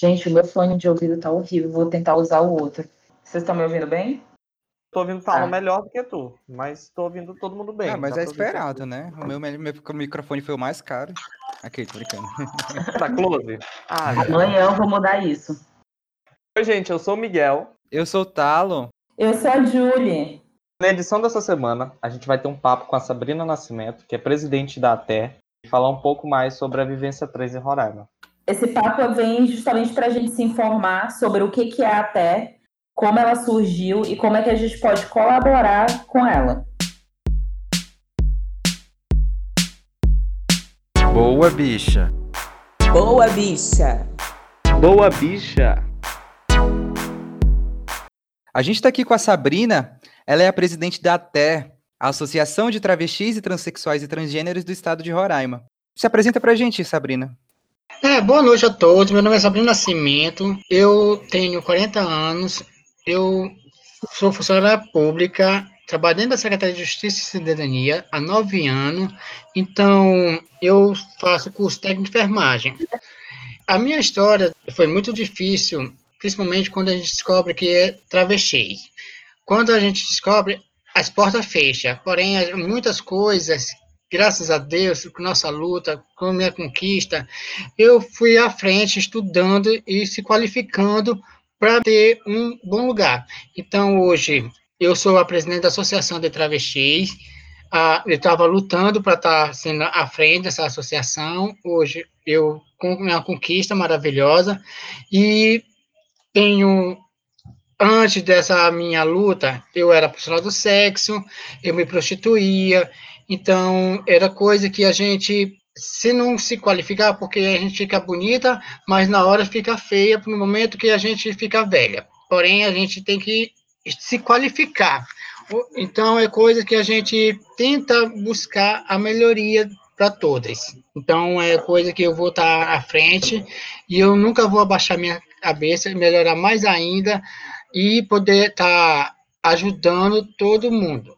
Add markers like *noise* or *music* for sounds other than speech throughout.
Gente, o meu fone de ouvido tá horrível, vou tentar usar o outro. Vocês estão me ouvindo bem? Tô ouvindo Paulo ah. melhor do que tu, mas tô ouvindo todo mundo bem. Ah, mas é esperado, né? O meu, meu, microfone foi o mais caro. Aqui, tô brincando. *laughs* tá close? Ah, Amanhã eu vou mudar isso. Oi, gente, eu sou o Miguel. Eu sou o Talo. Eu sou a Julie. Na edição dessa semana, a gente vai ter um papo com a Sabrina Nascimento, que é presidente da ATE, e falar um pouco mais sobre a Vivência 3 em Roraima. Esse papo vem justamente para a gente se informar sobre o que, que é a ATE, como ela surgiu e como é que a gente pode colaborar com ela. Boa, bicha. Boa, bicha. Boa, bicha. A gente está aqui com a Sabrina. Ela é a presidente da ATE, a Associação de Travestis e Transsexuais e Transgêneros do Estado de Roraima. Se apresenta para a gente, Sabrina. É, boa noite a todos. Meu nome é Sabrina Nascimento. Eu tenho 40 anos eu sou funcionária pública, trabalho dentro da Secretaria de Justiça e Cidadania há nove anos, então eu faço curso técnico de enfermagem. A minha história foi muito difícil, principalmente quando a gente descobre que é travesti. Quando a gente descobre, as portas fecham, porém muitas coisas graças a Deus, com nossa luta, com minha conquista, eu fui à frente estudando e se qualificando para ter um bom lugar. Então, hoje, eu sou a presidente da Associação de Travestis, ah, eu estava lutando para estar tá sendo à frente dessa associação, hoje eu com uma conquista maravilhosa, e tenho antes dessa minha luta, eu era profissional do sexo, eu me prostituía, então era coisa que a gente se não se qualificar, porque a gente fica bonita, mas na hora fica feia no momento que a gente fica velha. Porém, a gente tem que se qualificar. Então, é coisa que a gente tenta buscar a melhoria para todas. Então, é coisa que eu vou estar à frente e eu nunca vou abaixar minha cabeça, melhorar mais ainda e poder estar ajudando todo mundo.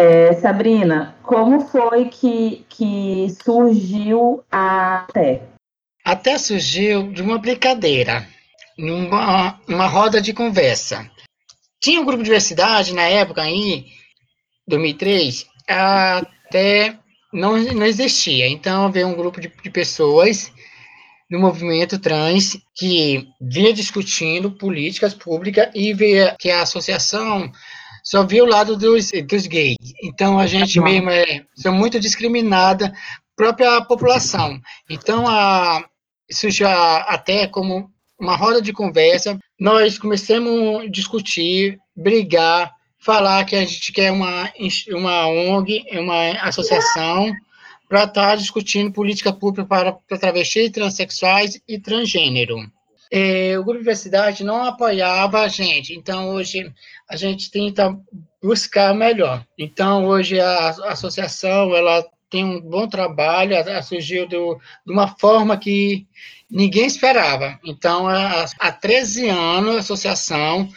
É, Sabrina, como foi que, que surgiu a Até? Até surgiu de uma brincadeira, numa uma roda de conversa. Tinha um grupo de diversidade na época aí, 2003, até não, não existia. Então veio um grupo de, de pessoas do movimento trans que vinha discutindo políticas públicas e via que a associação só vê o lado dos, dos gays. Então a gente mesmo é são muito discriminada própria população. Então a surgiu até como uma roda de conversa, nós começamos a discutir, brigar, falar que a gente quer uma, uma ONG, uma associação, para estar tá discutindo política pública para, para travestis, transexuais e transgênero. É, o Grupo Diversidade não apoiava a gente, então hoje a gente tenta buscar melhor. Então, hoje a, a associação, ela tem um bom trabalho, ela surgiu do, de uma forma que ninguém esperava. Então, há, há 13 anos a associação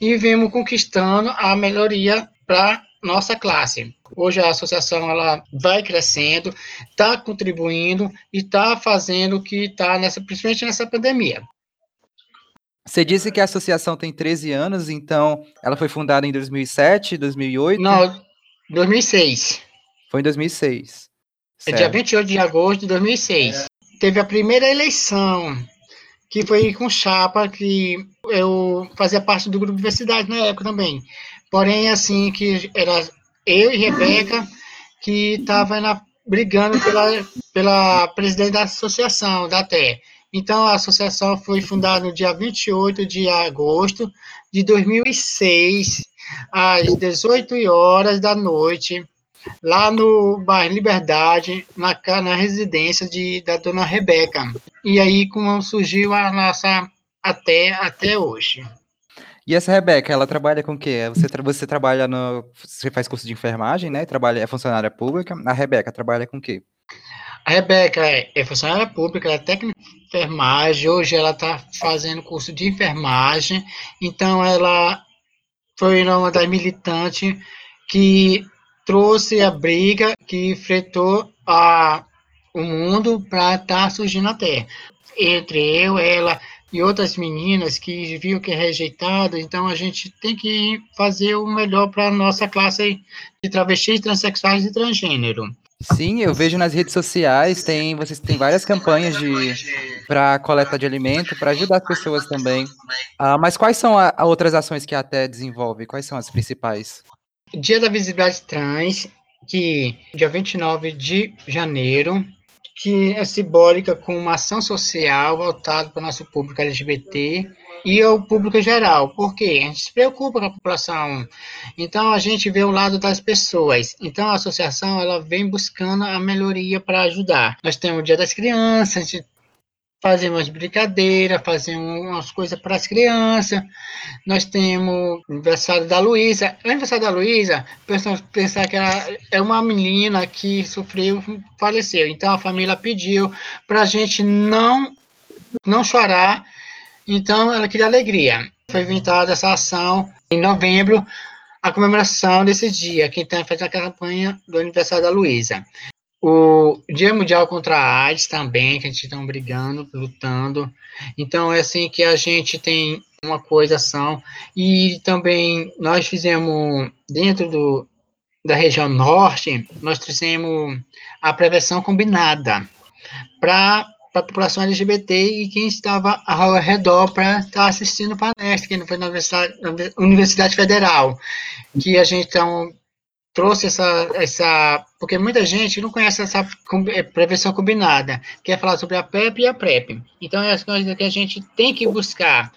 e vimos conquistando a melhoria para nossa classe. Hoje a associação ela vai crescendo, está contribuindo e está fazendo o que está nessa, principalmente nessa pandemia. Você disse que a associação tem 13 anos, então ela foi fundada em 2007, 2008? Não, 2006. Foi em 2006. É dia 28 de agosto de 2006. É. Teve a primeira eleição, que foi com chapa, que eu fazia parte do grupo de diversidade na época também. Porém, assim, que era eu e Rebeca que estava brigando pela, pela presidente da associação, da TE. Então, a associação foi fundada no dia 28 de agosto de 2006, às 18 horas da noite, lá no bairro Liberdade, na, na residência de, da dona Rebeca. E aí, como surgiu a nossa até, até hoje. E essa Rebeca, ela trabalha com o quê? Você, tra você trabalha no. Você faz curso de enfermagem, né? Trabalha, é funcionária pública. A Rebeca trabalha com o quê? A Rebeca é, funcionária pública, ela é técnica de enfermagem, hoje ela está fazendo curso de enfermagem, então ela foi uma das militantes que trouxe a briga que enfrentou a, o mundo para estar tá surgindo a Terra. Entre eu, ela e outras meninas que viam que é rejeitado, então a gente tem que fazer o melhor para a nossa classe de travestis, transexuais e transgênero. Sim, eu vejo nas redes sociais, tem, vocês têm várias campanhas de para coleta de alimento, para ajudar as pessoas também. Ah, mas quais são a, a outras ações que a até desenvolve? Quais são as principais? Dia da Visibilidade Trans, que dia 29 de janeiro, que é simbólica com uma ação social voltada para o nosso público LGBT e ao público geral. Por quê? A gente se preocupa com a população. Então, a gente vê o lado das pessoas. Então, a associação ela vem buscando a melhoria para ajudar. Nós temos o Dia das Crianças, a gente fazemos brincadeira, fazemos umas coisas para as crianças. Nós temos o aniversário da Luísa. O aniversário da Luísa, pensar, pensar que ela é uma menina que sofreu, faleceu. Então a família pediu para a gente não não chorar. Então ela queria alegria. Foi inventada essa ação em novembro, a comemoração desse dia. Quem está fazendo a campanha do aniversário da Luísa. O Dia Mundial contra a AIDS também, que a gente está brigando, lutando. Então, é assim que a gente tem uma coisa ação. E também nós fizemos, dentro do, da região norte, nós fizemos a prevenção combinada para a população LGBT e quem estava ao redor para estar tá assistindo para a que foi na Universidade, Universidade Federal, que a gente então trouxe essa, essa. Porque muita gente não conhece essa é, prevenção combinada, quer falar sobre a PrEP e a PrEP. Então, é as coisas que a gente tem que buscar.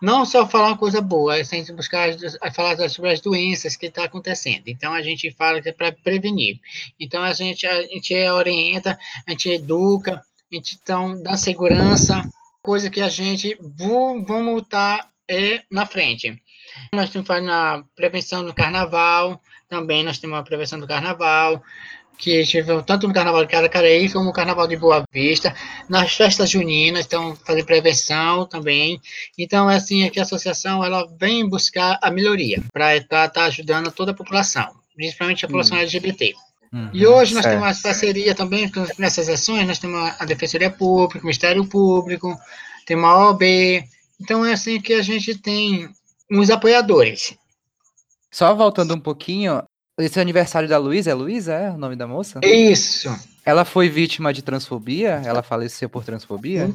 Não só falar uma coisa boa, a gente buscar falar sobre as doenças que estão tá acontecendo. Então, a gente fala que é para prevenir. Então, a gente, a gente orienta, a gente educa, então, dá segurança, coisa que a gente vamos estar é, na frente. Nós estamos fazendo a prevenção no carnaval, também nós temos a prevenção do carnaval, que tivemos tanto no carnaval de Caracareí como no carnaval de Boa Vista, nas festas juninas, então fazer prevenção também. Então, é assim, aqui a associação ela vem buscar a melhoria para estar tá ajudando toda a população, principalmente a população hum. LGBT. Uhum, e hoje nós certo. temos uma parceria também nessas ações, nós temos a Defensoria Pública, o Ministério Público, temos a OAB. Então é assim que a gente tem uns apoiadores. Só voltando um pouquinho, esse é aniversário da Luísa, é Luísa, é o nome da moça? Isso. Ela foi vítima de transfobia? Ela faleceu por transfobia?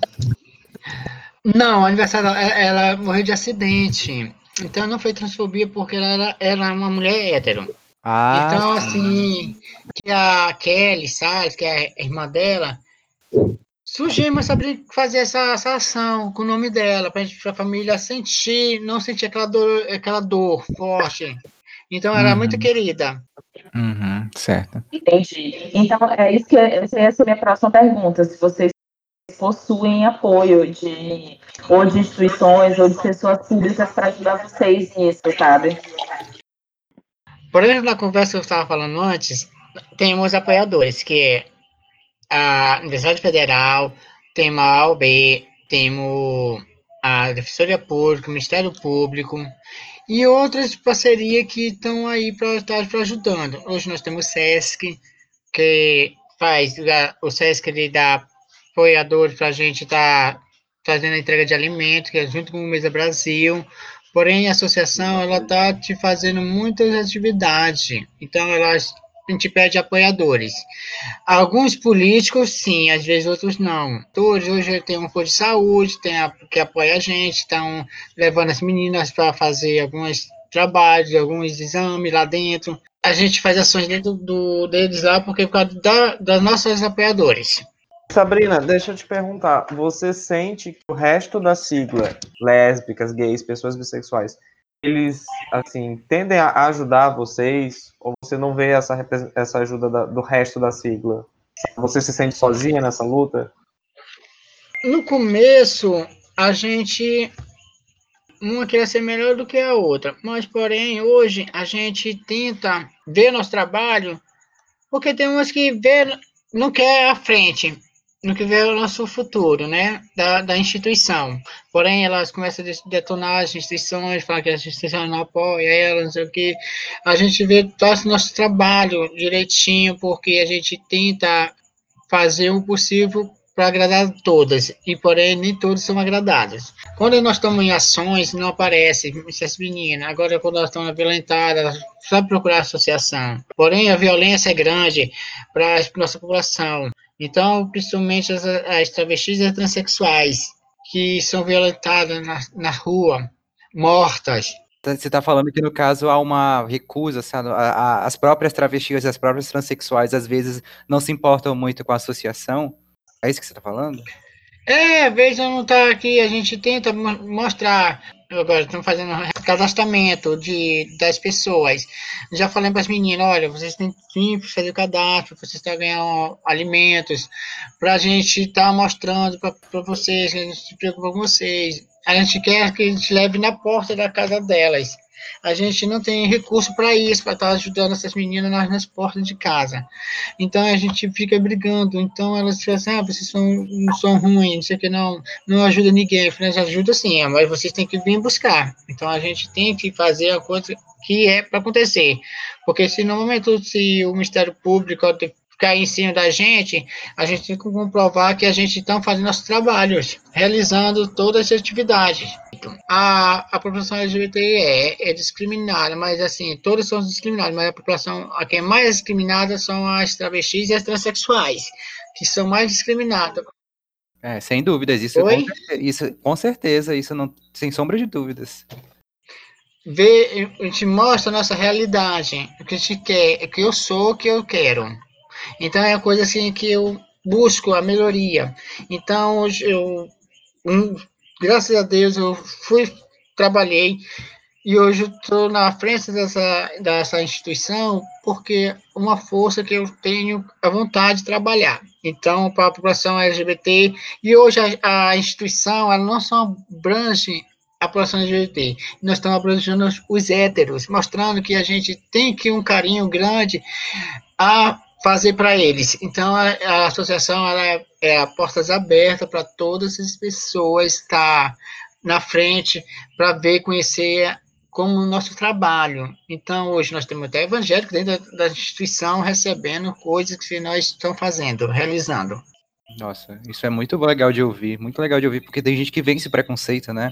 Não, aniversário ela, ela morreu de acidente. Então não foi transfobia porque ela era, era uma mulher hétero. Ah, então, assim, que a Kelly Salles, que é a irmã dela, Surgimos sobre fazer essa, essa ação com o nome dela, para a família sentir, não sentir aquela dor, aquela dor forte. Então, ela uhum. é muito querida. Uhum, certo. Entendi. Então, é isso que essa é a minha próxima pergunta. Se vocês possuem apoio de ou de instituições ou de pessoas públicas para ajudar vocês nisso, sabe? Por exemplo, na conversa que eu estava falando antes, temos apoiadores, que é a Universidade Federal, temos a UB, temos a Defensoria Pública, o Ministério Público e outras parcerias que estão aí para estar ajudando. Hoje nós temos o SESC, que faz, o SESC ele dá apoiadores para a gente estar tá fazendo a entrega de alimentos, que é junto com o Mesa Brasil. Porém, a associação ela está te fazendo muitas atividades. Então, elas a gente pede apoiadores. Alguns políticos, sim, às vezes outros não. Todos hoje tem um posto de saúde, tem a, que apoia a gente, estão levando as meninas para fazer alguns trabalhos, alguns exames lá dentro. A gente faz ações dentro do, deles lá porque por causa da, das nossas apoiadores. Sabrina, deixa eu te perguntar, você sente que o resto da sigla, lésbicas, gays, pessoas bissexuais, eles assim tendem a ajudar vocês ou você não vê essa essa ajuda da, do resto da sigla? Você se sente sozinha nessa luta? No começo, a gente uma queria ser melhor do que a outra, mas porém hoje a gente tenta ver nosso trabalho porque tem umas que vê não quer a frente, no que vê o nosso futuro, né, da, da instituição. Porém, elas começam a detonar as instituições, falar que a instituição não apoia elas, não sei o que. A gente vê todo nosso trabalho direitinho, porque a gente tenta fazer o possível para agradar todas, e porém nem todos são agradados. Quando nós estamos em ações, não aparece essas meninas. Agora, quando elas estão violentadas, só procurar associação. Porém, a violência é grande para a nossa população. Então, principalmente as, as travestis e transexuais, que são violentadas na, na rua, mortas. Você está falando que, no caso, há uma recusa, sabe? as próprias travestis e as próprias transexuais, às vezes, não se importam muito com a associação? É isso que você está falando? É, às vezes não está aqui, a gente tenta mostrar. Agora estamos fazendo cadastramento de, das pessoas. Já falei para as meninas: olha, vocês têm que fazer o cadastro, vocês estão ganhando alimentos, para a gente estar tá mostrando para vocês, a gente se preocupa com vocês. A gente quer que a gente leve na porta da casa delas a gente não tem recurso para isso, para estar tá ajudando essas meninas nas, nas, portas de casa. Então a gente fica brigando. Então elas ficam assim, ah, vocês são, são ruins, não sei o que, não, não ajuda ninguém. Falei, ajuda sim, mas vocês têm que vir buscar. Então a gente tem que fazer a coisa que é para acontecer. Porque se no momento, se o Ministério Público cair em cima da gente, a gente tem que comprovar que a gente está fazendo nossos trabalhos, realizando todas as atividades. A, a população LGBT é, é discriminada, mas assim, todos são discriminados, mas a população, a que é mais discriminada são as travestis e as transexuais, que são mais discriminadas. É, sem dúvidas, isso, com, isso com certeza, isso não, sem sombra de dúvidas. Vê, a gente mostra a nossa realidade, o que a gente quer, o que eu sou, o que eu quero. Então é a coisa assim que eu busco a melhoria. Então eu, um, graças a Deus eu fui trabalhei e hoje estou na frente dessa, dessa instituição porque uma força que eu tenho a vontade de trabalhar. Então, para a população LGBT, e hoje a, a instituição ela não só abrange a população LGBT, nós estamos abrangendo os héteros, mostrando que a gente tem que um carinho grande a fazer para eles. Então, a, a associação é, é portas abertas para todas as pessoas estar tá na frente para ver, conhecer como o nosso trabalho. Então, hoje nós temos até evangélicos dentro da, da instituição recebendo coisas que nós estamos fazendo, realizando. Nossa, isso é muito legal de ouvir, muito legal de ouvir, porque tem gente que vem esse preconceito, né?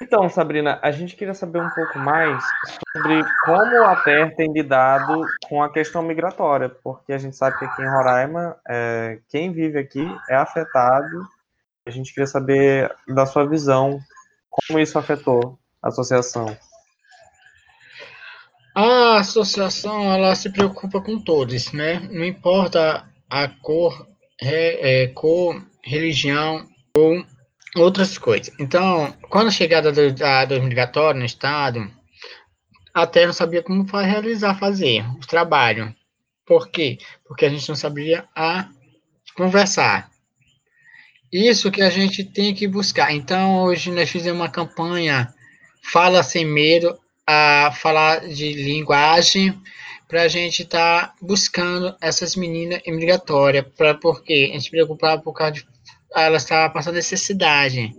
Então, Sabrina, a gente queria saber um pouco mais sobre como a TER tem lidado com a questão migratória, porque a gente sabe que aqui em Roraima, é, quem vive aqui é afetado. A gente queria saber da sua visão, como isso afetou a associação. A associação, ela se preocupa com todos, né? Não importa a cor, é, cor religião ou outras coisas. Então, quando a chegada do, da, do migratório no estado, até não sabia como realizar, fazer o trabalho. Por quê? Porque a gente não sabia a conversar. Isso que a gente tem que buscar. Então, hoje nós fizemos uma campanha Fala Sem Medo, a falar de linguagem, para a gente estar tá buscando essas meninas imigratórias, para porque a gente se preocupava por causa de ela estava passando necessidade.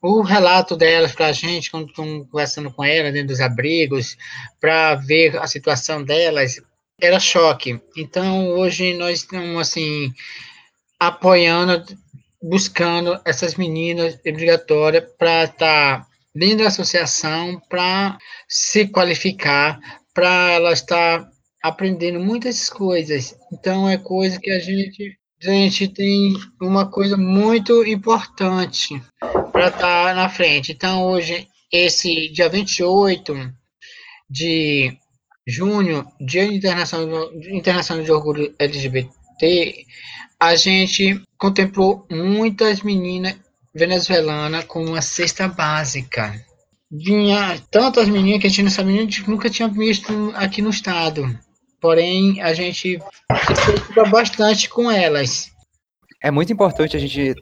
O relato delas para a gente, quando conversando com ela dentro dos abrigos, para ver a situação delas, era choque. Então, hoje nós estamos, assim, apoiando, buscando essas meninas obrigatórias para estar tá dentro da associação, para se qualificar, para ela estar aprendendo muitas coisas. Então, é coisa que a gente gente tem uma coisa muito importante para estar tá na frente. Então, hoje, esse dia 28 de junho, Dia Internacional, Internacional de Orgulho LGBT, a gente contemplou muitas meninas venezuelanas com uma cesta básica. Vinha tantas meninas que a gente não sabia, nunca tinha visto aqui no estado. Porém, a gente se preocupa bastante com elas. É muito importante a gente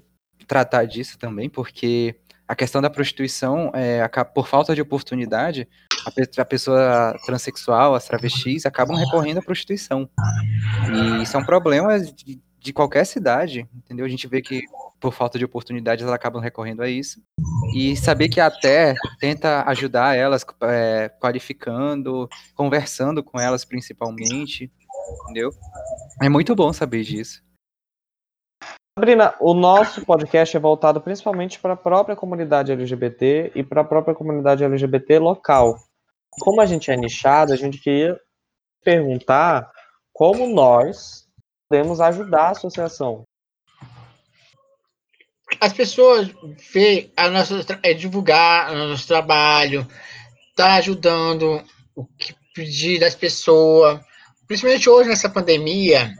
tratar disso também, porque a questão da prostituição, é, por falta de oportunidade, a, pessoa transexual, as travestis, acabam recorrendo à prostituição. E isso é um problema de, de qualquer cidade, entendeu? A gente vê que por falta de oportunidades elas acabam recorrendo a isso. E saber que a TER tenta ajudar elas, é, qualificando, conversando com elas principalmente, entendeu? É muito bom saber disso. Sabrina, o nosso podcast é voltado principalmente para a própria comunidade LGBT e para a própria comunidade LGBT local. Como a gente é nichado, a gente queria perguntar como nós podemos ajudar a associação. As pessoas vê a nossa é, divulgar o nosso trabalho, tá ajudando o que pedir das pessoas, principalmente hoje nessa pandemia,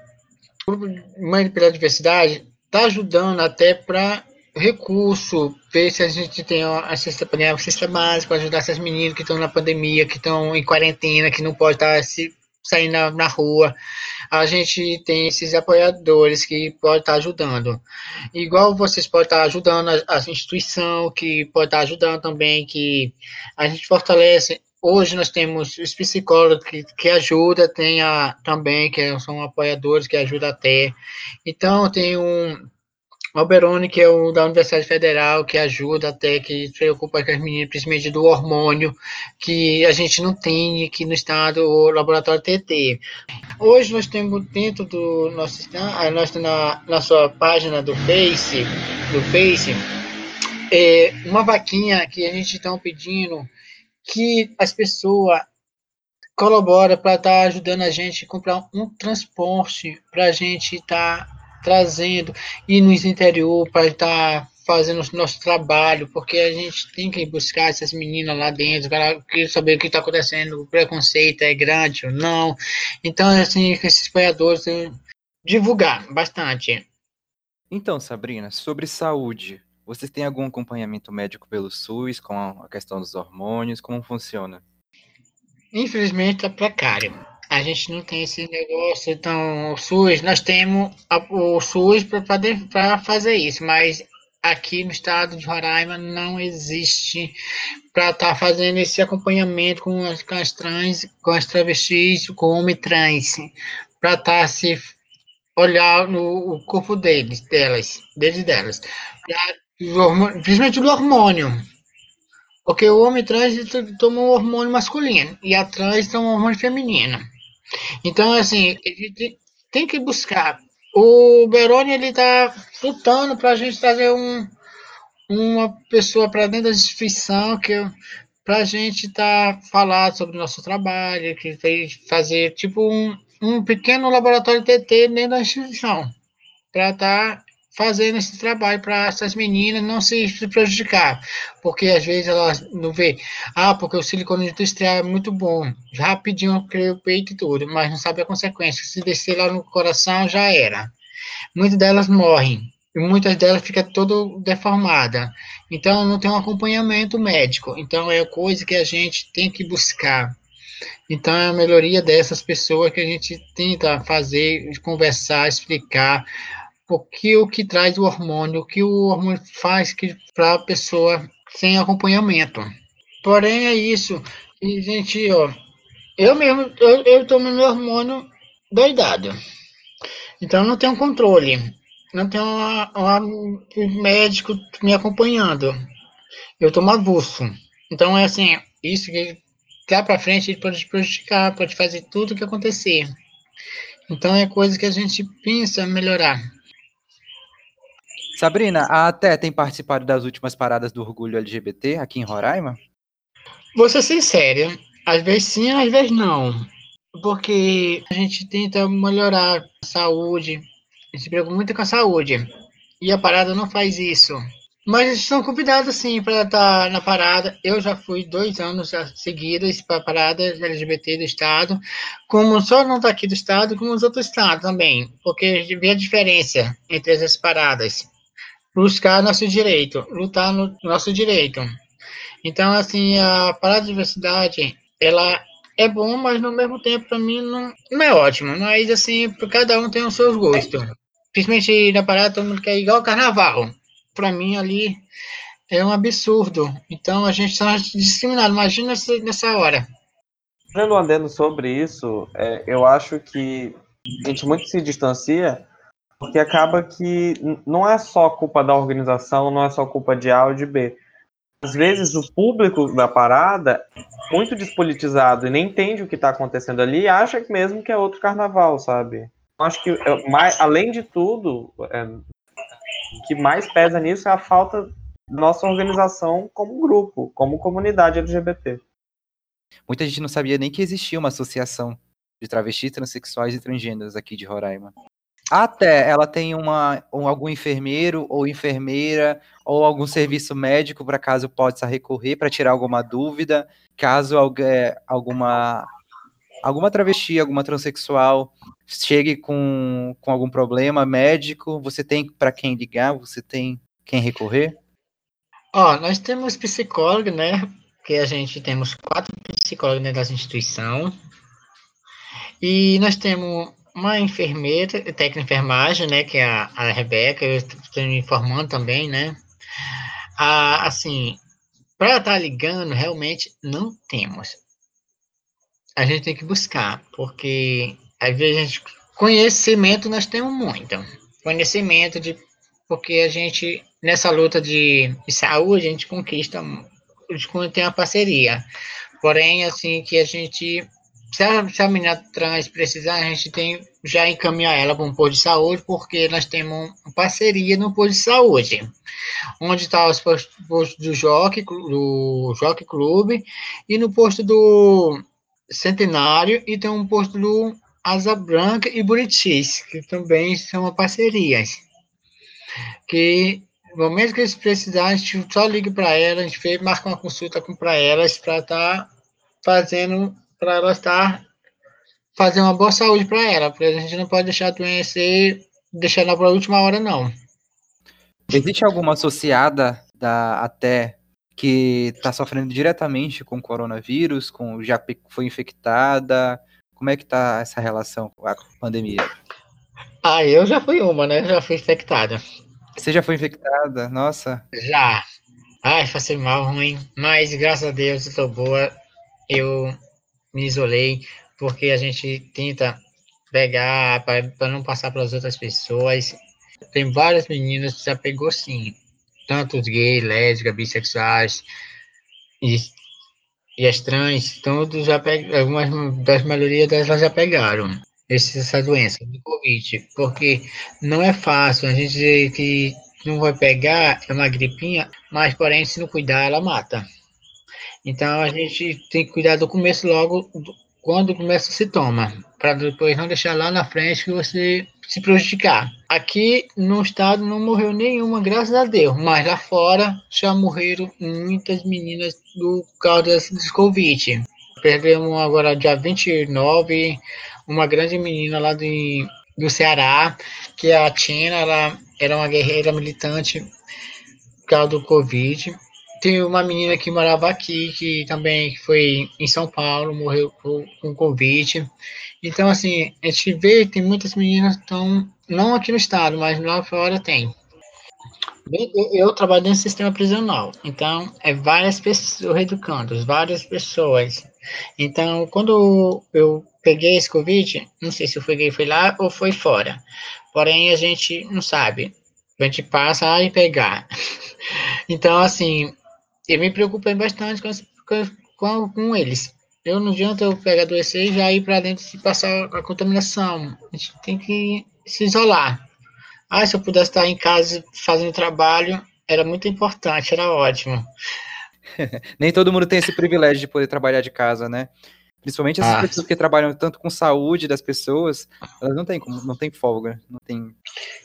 o grupo Mãe pela Diversidade está ajudando até para recurso, ver se a gente tem a cesta, a cesta básica ajudar essas meninas que estão na pandemia, que estão em quarentena, que não pode estar tá se sair na, na rua. A gente tem esses apoiadores que podem estar ajudando. Igual vocês podem estar ajudando a, a instituição, que pode estar ajudando também, que a gente fortalece Hoje nós temos os psicólogos que, que ajuda, tem a, também, que são apoiadores que ajudam até. Então, tem um Alberoni, que é o da Universidade Federal, que ajuda até, que se preocupa com as meninas, principalmente do hormônio, que a gente não tem aqui no estado, o laboratório TT. Hoje nós temos dentro do nosso nós na nossa página do Face, do Face, é, uma vaquinha que a gente está pedindo que as pessoas colaboram para estar tá ajudando a gente a comprar um transporte para a gente estar tá trazendo e nos interior para estar tá fazendo o nosso trabalho, porque a gente tem que buscar essas meninas lá dentro, para saber o que está acontecendo, o preconceito é grande ou não. Então, assim, esses apoiadores divulgar bastante. Então, Sabrina, sobre saúde, vocês têm algum acompanhamento médico pelo SUS com a questão dos hormônios? Como funciona? Infelizmente é precário. A gente não tem esse negócio, então o SUS, nós temos o SUS para fazer isso, mas aqui no estado de Roraima não existe para estar tá fazendo esse acompanhamento com as, com as trans, com as travestis, com o homem trans, para estar tá se olhar no corpo deles, delas, deles delas, pra principalmente do hormônio. Porque o homem trans toma um hormônio masculino e a trans toma um hormônio feminino. Então, assim, a gente tem que buscar. O Beroni, ele tá lutando para a gente trazer um, uma pessoa para dentro da instituição que para a gente tá falar sobre o nosso trabalho, que fazer tipo um, um pequeno laboratório TT dentro da instituição para estar tá fazendo esse trabalho para essas meninas não se prejudicar, porque às vezes elas não vê, ah, porque o silicone industrial é muito bom, rapidinho criei o peito e tudo, mas não sabe a consequência, se descer lá no coração já era. Muitas delas morrem, e muitas delas ficam todo deformada. Então não tem um acompanhamento médico. Então é coisa que a gente tem que buscar. Então é a melhoria dessas pessoas que a gente tenta fazer, conversar, explicar o que o que traz o hormônio, o que o hormônio faz para a pessoa sem acompanhamento. Porém é isso. E gente, ó, eu mesmo eu, eu tomo meu hormônio doidado. Então não tenho controle. Não tenho uma, uma, um médico me acompanhando. Eu tomo avulso. Então é assim, isso que lá para frente pode prejudicar, pode fazer tudo o que acontecer. Então é coisa que a gente pensa melhorar. Sabrina, a ATE tem participado das últimas paradas do orgulho LGBT aqui em Roraima? Vou ser sincero, às vezes sim, às vezes não. Porque a gente tenta melhorar a saúde, a gente se preocupa muito com a saúde. E a parada não faz isso. Mas eles são convidados sim para estar na parada. Eu já fui dois anos seguidos para a parada LGBT do estado, como só não está aqui do estado, como os outros estados também, porque vê a diferença entre essas paradas buscar nosso direito, lutar no nosso direito. Então, assim, a parada de diversidade, ela é bom, mas no mesmo tempo, para mim, não, não é ótimo. Mas, assim, cada um tem os seus gostos. Principalmente na parada, todo mundo quer igual carnaval. Para mim, ali, é um absurdo. Então, a gente está discriminado. Imagina nessa hora. Fazendo um adendo sobre isso, é, eu acho que a gente muito se distancia porque acaba que não é só culpa da organização, não é só culpa de A ou de B. Às vezes o público da parada, muito despolitizado e nem entende o que está acontecendo ali, acha mesmo que é outro carnaval, sabe? Acho que, mais, além de tudo, é, O que mais pesa nisso é a falta da nossa organização como grupo, como comunidade LGBT. Muita gente não sabia nem que existia uma associação de travestis, transexuais e transgêneros aqui de Roraima. Até ela tem uma, um, algum enfermeiro ou enfermeira ou algum serviço médico para caso possa recorrer para tirar alguma dúvida, caso alguém, alguma alguma travesti, alguma transexual chegue com, com algum problema médico, você tem para quem ligar, você tem quem recorrer? Ó, nós temos psicólogo, né? Que a gente temos quatro psicólogos dentro da instituição. E nós temos uma enfermeira, técnica de enfermagem, né? Que é a, a Rebeca, eu estou me informando também, né? Ah, assim, para estar tá ligando, realmente não temos. A gente tem que buscar, porque às vezes a gente, conhecimento nós temos muito. Conhecimento de porque a gente nessa luta de, de saúde a gente conquista, a gente tem uma parceria. Porém, assim que a gente se a, se a menina trans precisar, a gente tem já encaminhar ela para um posto de saúde, porque nós temos uma parceria no posto de saúde, onde está os postos, posto do Jockey, do Jockey Clube, e no posto do Centenário, e tem um posto do Asa Branca e Buritis, que também são parcerias. Que no momento que eles precisarem, a gente só liga para elas, a gente marca uma consulta para elas para estar tá fazendo para ela estar fazer uma boa saúde para ela, porque a gente não pode deixar adoecer, deixar ela para a última hora não. Existe alguma associada da até que está sofrendo diretamente com o coronavírus, com já foi infectada? Como é que está essa relação com a pandemia? Ah, eu já fui uma, né? Já fui infectada. Você já foi infectada? Nossa. Já. Ai, passei mal, ruim. Mas graças a Deus, estou boa. Eu me isolei, porque a gente tenta pegar para não passar para as outras pessoas. Tem várias meninas que já pegou sim, tanto os gays, lésbicas, bissexuais e, e as trans, todos já pegaram, algumas das maioria delas já pegaram essa doença do Covid, porque não é fácil a gente que não vai pegar, é uma gripinha, mas porém se não cuidar ela mata. Então a gente tem que cuidar do começo logo, quando começa o sintoma, para depois não deixar lá na frente que você se prejudicar. Aqui no estado não morreu nenhuma, graças a Deus, mas lá fora já morreram muitas meninas do causa desse Covid. Perdemos agora dia 29 uma grande menina lá do, do Ceará, que é a Tina, ela era uma guerreira militante por causa do Covid tem uma menina que morava aqui, que também foi em São Paulo, morreu com, com Covid. Então, assim, a gente vê tem muitas meninas que estão, não aqui no estado, mas lá fora tem. Eu trabalho do sistema prisional, então é várias pessoas, educando, várias pessoas. Então, quando eu peguei esse Covid, não sei se eu fui, foi lá ou foi fora. Porém, a gente não sabe. A gente passa a pegar. *laughs* Então, assim, eu me preocupei bastante com, com, com eles. Eu não adianta eu pegar adoecer e já ir para dentro e passar a contaminação. A gente tem que se isolar. Ah, se eu pudesse estar em casa fazendo trabalho, era muito importante, era ótimo. *laughs* Nem todo mundo tem esse privilégio de poder trabalhar de casa, né? Principalmente essas ah. pessoas que trabalham tanto com saúde das pessoas, elas não têm não tem folga, não tem.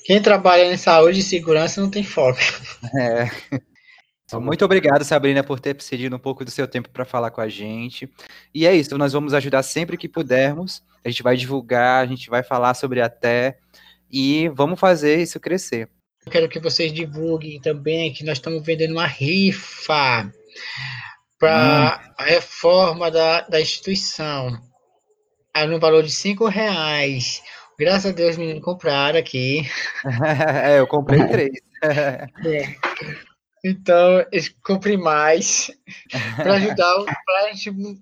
Quem trabalha em saúde e segurança não tem folga. É. *laughs* Então, muito obrigado, Sabrina, por ter cedido um pouco do seu tempo para falar com a gente. E é isso, nós vamos ajudar sempre que pudermos. A gente vai divulgar, a gente vai falar sobre a TÉ e vamos fazer isso crescer. Eu quero que vocês divulguem também que nós estamos vendendo uma rifa para hum. a reforma da, da instituição. No valor de cinco reais. Graças a Deus, menino, compraram aqui. *laughs* é, eu comprei três. *laughs* é. Então, compre mais *laughs* para ajudar,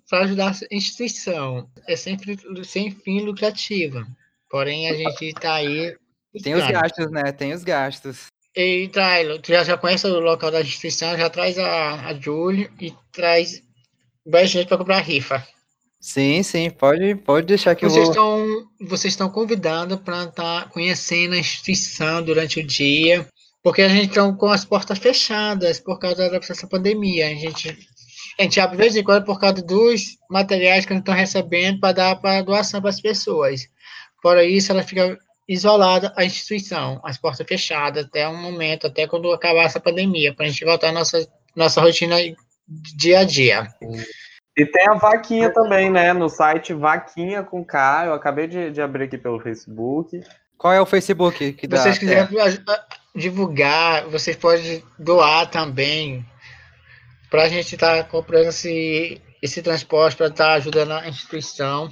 para ajudar a instituição. É sempre sem fim lucrativa. Porém, a gente está aí. Tem os gastos, né? Tem os gastos. E Tyler, tu já, já conhece o local da instituição, já traz a, a Júlio e traz mais gente para comprar a rifa. Sim, sim, pode, pode deixar que vocês eu vou... Estão, vocês estão convidados para estar tá conhecendo a instituição durante o dia Porque a gente está com as portas fechadas por causa dessa pandemia. A gente, a gente abre de vez em quando por causa dos materiais que não estão recebendo para dar para doação para as pessoas. Fora isso, ela fica isolada a instituição, as portas fechadas até um momento, até quando acabar essa pandemia, para a gente voltar à nossa, nossa rotina dia a dia. E tem a vaquinha também, né? No site Vaquinha com K. Eu acabei de, de abrir aqui pelo Facebook. Qual é o Facebook que dá? Se vocês quiserem divulgar, vocês podem doar também para a gente estar tá comprando esse, esse transporte para estar tá ajudando a instituição.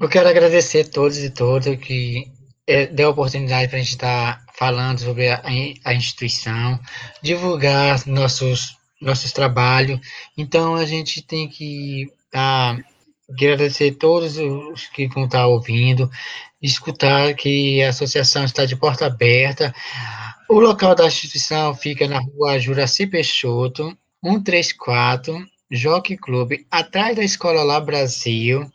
Eu quero agradecer a todos e todas que é, deu a oportunidade para a gente estar tá falando sobre a, a instituição, divulgar nossos nossos trabalhos. Então a gente tem que tá, agradecer a todos os que vão estar ouvindo, escutar que a associação está de porta aberta. O local da instituição fica na rua Juraci Peixoto, 134, Jockey Clube, atrás da Escola Lá Brasil.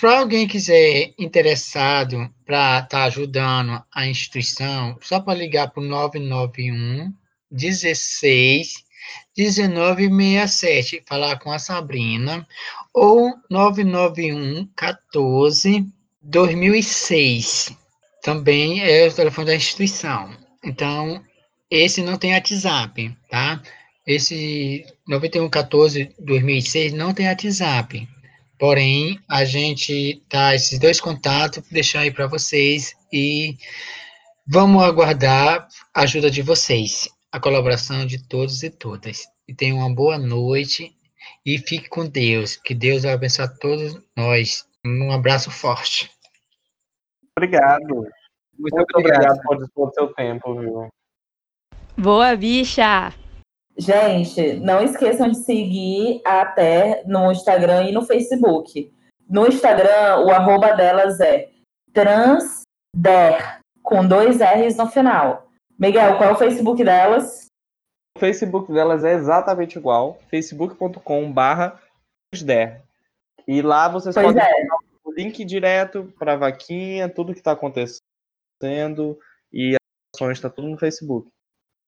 Para alguém quiser interessado para estar tá ajudando a instituição, só para ligar para o 991 16 1967, falar com a Sabrina, ou 991 14 2006. Também é o telefone da instituição. Então, esse não tem WhatsApp, tá? Esse 91 14 2006 não tem WhatsApp. Porém, a gente tá esses dois contatos, deixar aí para vocês e vamos aguardar a ajuda de vocês a colaboração de todos e todas. E tenha uma boa noite e fique com Deus. Que Deus vai abençoe todos nós. Um abraço forte. Obrigado. Muito, Muito obrigado. obrigado por dispor do seu tempo, viu? Boa, bicha! Gente, não esqueçam de seguir até no Instagram e no Facebook. No Instagram, o arroba delas é transder, com dois R's no final. Miguel, qual é o Facebook delas? O Facebook delas é exatamente igual, facebook.com/barra E lá vocês pois podem é. o link direto para a vaquinha, tudo que está acontecendo e as ações está tudo no Facebook.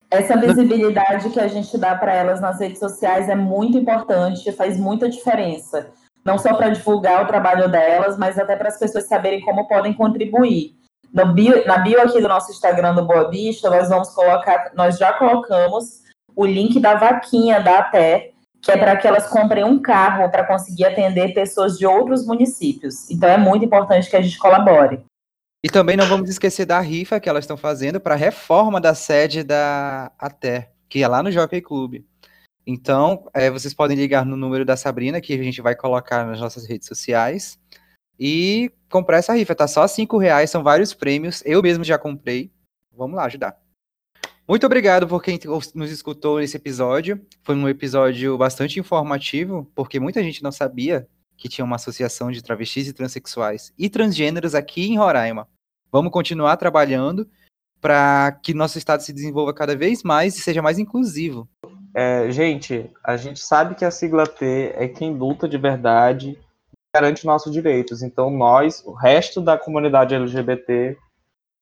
Essa visibilidade que a gente dá para elas nas redes sociais é muito importante, faz muita diferença. Não só para divulgar o trabalho delas, mas até para as pessoas saberem como podem contribuir. Bio, na bio aqui do nosso Instagram do Boa Vista, nós vamos colocar, nós já colocamos o link da vaquinha da ATE, que é para que elas comprem um carro para conseguir atender pessoas de outros municípios. Então é muito importante que a gente colabore. E também não vamos esquecer da rifa que elas estão fazendo para a reforma da sede da ATE, que é lá no Jockey Club. Então, é, vocês podem ligar no número da Sabrina, que a gente vai colocar nas nossas redes sociais e comprar essa rifa. Tá só cinco reais, são vários prêmios. Eu mesmo já comprei. Vamos lá ajudar. Muito obrigado por quem nos escutou nesse episódio. Foi um episódio bastante informativo, porque muita gente não sabia que tinha uma associação de travestis e transexuais e transgêneros aqui em Roraima. Vamos continuar trabalhando para que nosso estado se desenvolva cada vez mais e seja mais inclusivo. É, gente, a gente sabe que a sigla T é quem luta de verdade garante nossos direitos. Então, nós, o resto da comunidade LGBT,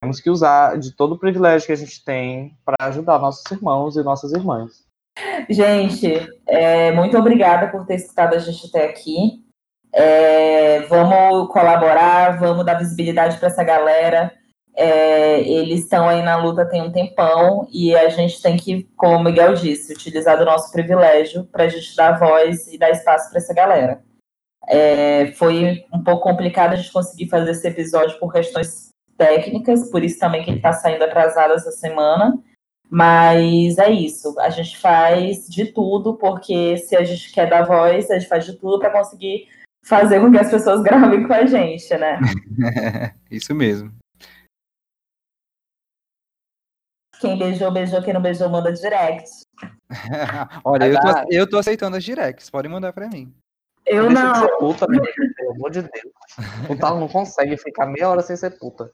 temos que usar de todo o privilégio que a gente tem para ajudar nossos irmãos e nossas irmãs. Gente, é, muito obrigada por ter escutado a gente até aqui. É, vamos colaborar, vamos dar visibilidade para essa galera. É, eles estão aí na luta tem um tempão e a gente tem que, como o Miguel disse, utilizar do nosso privilégio para a gente dar voz e dar espaço para essa galera. É, foi um pouco complicado a gente conseguir fazer esse episódio por questões técnicas, por isso também que ele está saindo atrasado essa semana. Mas é isso, a gente faz de tudo, porque se a gente quer dar voz, a gente faz de tudo para conseguir fazer com que as pessoas *laughs* gravem com a gente, né? *laughs* isso mesmo. Quem beijou, beijou, quem não beijou, manda direct. *laughs* Olha, eu tô, eu tô aceitando as directs, pode mandar para mim. Eu não. Puta, pelo amor de Deus. O tal não consegue ficar meia hora sem ser puta.